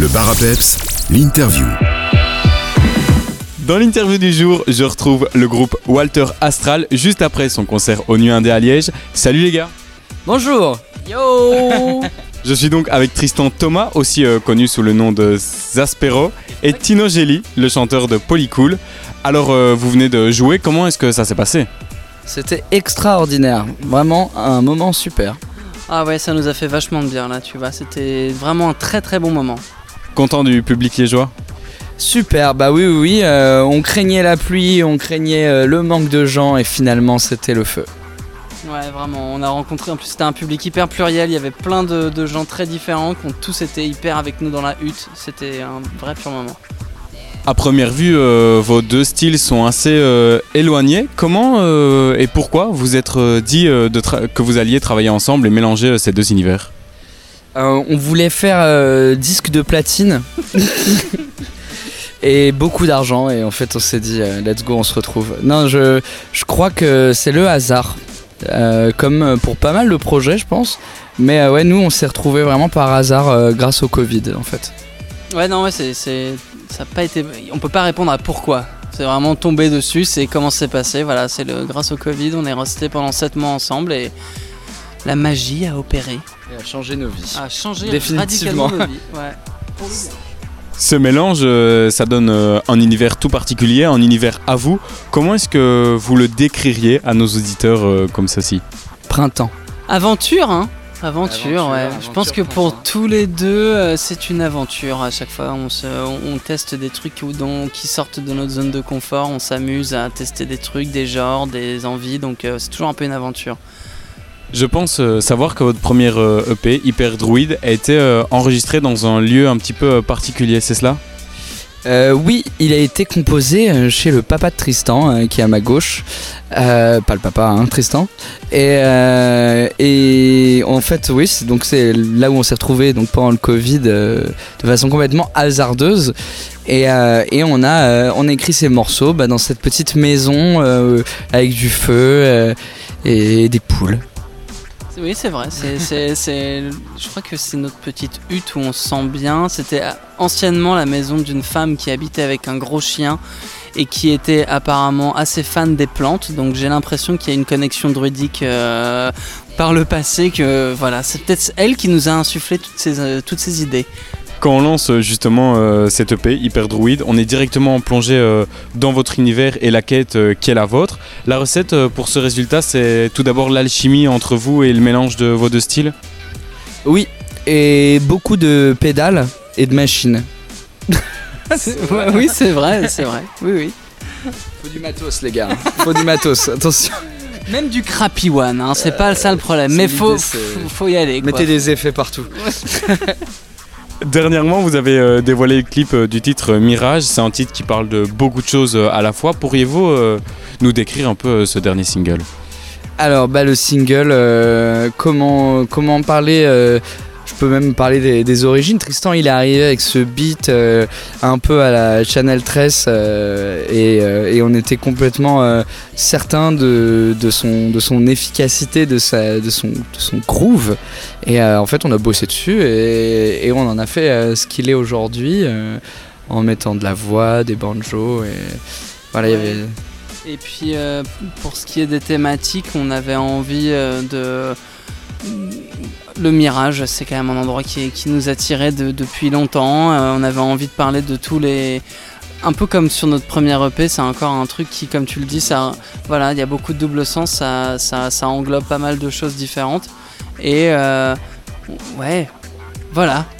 Le bar à peps, l'interview. Dans l'interview du jour, je retrouve le groupe Walter Astral juste après son concert au Nuit Indé à Liège. Salut les gars Bonjour Yo Je suis donc avec Tristan Thomas, aussi euh, connu sous le nom de Zaspero, et Tino Gelli, le chanteur de Polycool. Alors euh, vous venez de jouer, comment est-ce que ça s'est passé? C'était extraordinaire, vraiment un moment super. Ah ouais, ça nous a fait vachement de bien là, tu vois. C'était vraiment un très très bon moment. Content du public liégeois Super, bah oui, oui, oui. euh, on craignait la pluie, on craignait euh, le manque de gens et finalement c'était le feu. Ouais, vraiment. On a rencontré, en plus c'était un public hyper pluriel. Il y avait plein de, de gens très différents qui ont tous été hyper avec nous dans la hutte. C'était un vrai pur moment. À première vue, euh, vos deux styles sont assez euh, éloignés. Comment euh, et pourquoi vous êtes euh, dit euh, de que vous alliez travailler ensemble et mélanger euh, ces deux univers? Euh, on voulait faire euh, disque de platine et beaucoup d'argent et en fait on s'est dit euh, let's go on se retrouve. Non je, je crois que c'est le hasard comme pour pas mal de projets je pense mais ouais nous on s'est retrouvés vraiment par hasard grâce au Covid en fait. Ouais, non, ouais, c'est. c'est- Ça a pas été. On peut pas répondre à pourquoi. C'est vraiment tombé dessus, c'est comment c'est passé. Voilà, c'est le grâce au Covid, on est resté pendant 7 mois ensemble et la magie a opéré. Et a changé nos vies. A changé Définitivement. radicalement nos vies. Ouais. Pour le bien. Ce mélange, euh, ça donne euh, un univers tout particulier, un univers à vous. Comment est-ce que vous le décririez à nos auditeurs euh, comme ceci? Printemps. Aventure, hein Aventure, Aventure, ouais. aventure, Je pense que pour tous les deux, euh, c'est une aventure. À chaque fois, on, se, on, on teste des trucs où- dont- qui sortent de notre zone de confort. On s'amuse à tester des trucs, des genres, des envies. Donc, euh, c'est toujours un peu une aventure. Je pense euh, savoir que votre première euh, EP, Hyper Druid, a été euh, enregistré dans un lieu un petit peu particulier, c'est cela? Oui, il a été composé chez le papa de Tristan, qui est à ma gauche. Pas le papa, hein, Tristan. Et, en fait, oui, c'est- donc là où on s'est retrouvé donc pendant le Covid de façon complètement hasardeuse. Et, on a on a écrit ces morceaux bah, dans cette petite maison avec du feu et des poules. Oui, c'est vrai. C'est, je crois que c'est notre petite hutte où on se sent bien. C'était anciennement la maison d'une femme qui habitait avec un gros chien et qui était apparemment assez fan des plantes. Donc j'ai l'impression qu'il y a une connexion druidique euh, par le passé. Que voilà, c'est peut-être elle qui nous a insufflé toutes ces, euh, toutes ces idées. Quand on lance euh, justement euh, cette EP, Hyper Druid, on est directement plongé euh, dans votre univers et la quête euh, qui est la vôtre. La recette euh, pour ce résultat, c'est tout d'abord l'alchimie entre vous et le mélange de vos deux styles Oui, et beaucoup de pédales et de machines. Ouais, oui, c'est vrai, c'est vrai. Oui, oui. Faut du matos les gars, faut du matos, attention. Même du crappy one, hein, c'est pas ça le problème. Mais faut, faut, faut y aller. Quoi. Mettez des effets partout. Dernièrement, vous avez euh, dévoilé le clip euh, du titre euh, Mirage. C'est un titre qui parle de beaucoup de choses à la fois. Pourriez-vous nous décrire un peu ce dernier single? Alors bah le single, comment comment en parler Je peux même parler des, origines. Tristan il est arrivé avec ce beat euh, un peu à la Channel 13 euh, et, euh, et on était complètement certain de, son efficacité, de son groove. Et en fait on a bossé dessus et, on en a fait ce qu'il est aujourd'hui en mettant de la voix, des banjos et voilà Et puis pour ce qui est des thématiques, on avait envie de. Le Mirage, c'est quand même un endroit qui, nous attirait de- depuis longtemps. Euh, on avait envie de parler de tous les. Un peu comme sur notre première EP, c'est encore un truc qui, comme tu le dis, voilà, il y a beaucoup de double sens, ça, ça, englobe pas mal de choses différentes. Et euh, ouais, voilà.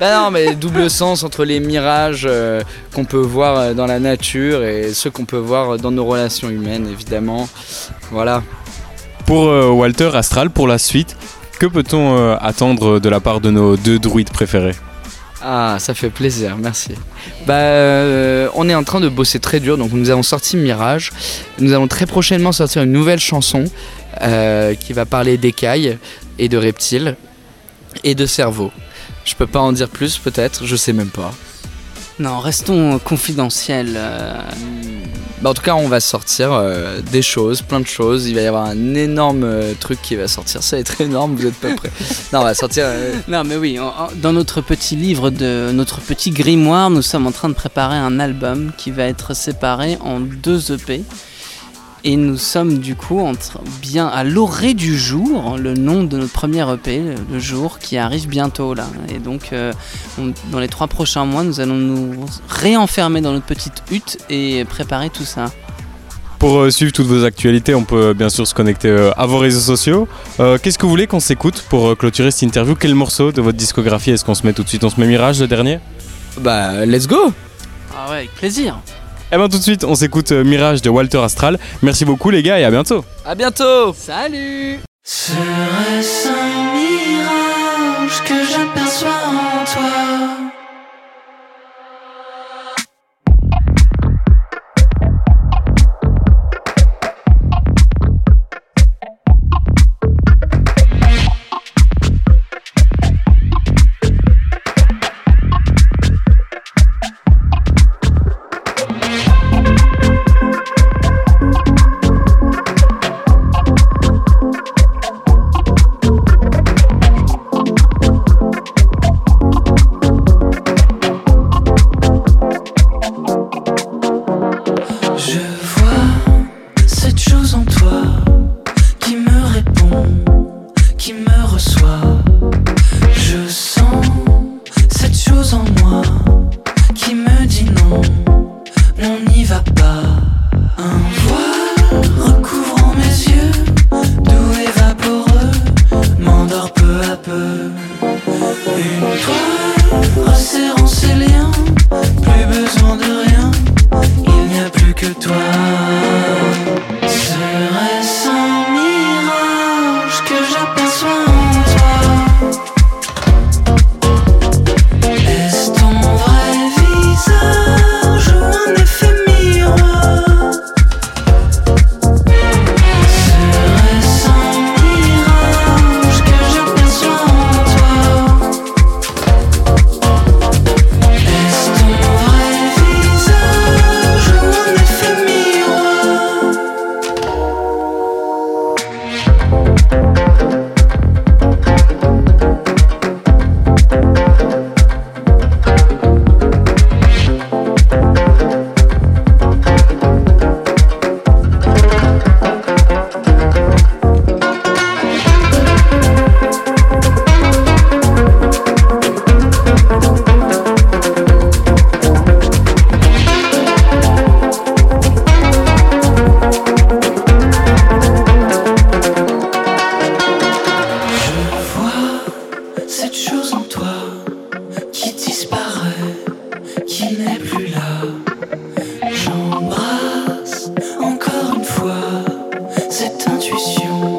Bah non, mais double sens entre les mirages euh, qu'on peut voir dans la nature et ceux qu'on peut voir dans nos relations humaines, évidemment. Voilà. Pour euh, Walter Astral, pour la suite, que peut-on euh, attendre de la part de nos deux druides préférés? Ah, ça fait plaisir, merci. Bah, euh, on est en train de bosser très dur, donc nous avons sorti Mirage. Nous allons très prochainement sortir une nouvelle chanson euh, qui va parler d'écailles et de reptiles et de cerveau. Je peux pas en dire plus, peut-être, je sais même pas. Non, restons confidentiels. euh, Bah, en tout cas, on va sortir euh, des choses, plein de choses. Il va y avoir un énorme euh, truc qui va sortir. Ça va être énorme, vous êtes pas prêts. non, on va sortir. euh, Non, mais oui, dans notre petit livre, de notre petit grimoire, nous sommes en train de préparer un album qui va être séparé en deux EP. Et nous sommes du coup bien à l'orée du jour, le nom de notre premier EP, le, jour qui arrive bientôt là. Et donc, euh, on- dans les trois prochains mois, nous allons nous réenfermer dans notre petite hutte et préparer tout ça. Pour euh, suivre toutes vos actualités, on peut euh, bien sûr se connecter euh, à vos réseaux sociaux. Euh, Qu'est-ce que vous voulez qu'on s'écoute pour euh, clôturer cette interview? Quel morceau de votre discographie est-ce qu'on se met tout de suite? On se met Mirage, le dernier? Bah, let's go Ah ouais, avec plaisir. Eh ben tout de suite, on s'écoute euh, Mirage de Walter Astral. Merci beaucoup les gars et à bientôt. À bientôt. Salut. Serait-ce un mirage que intuition.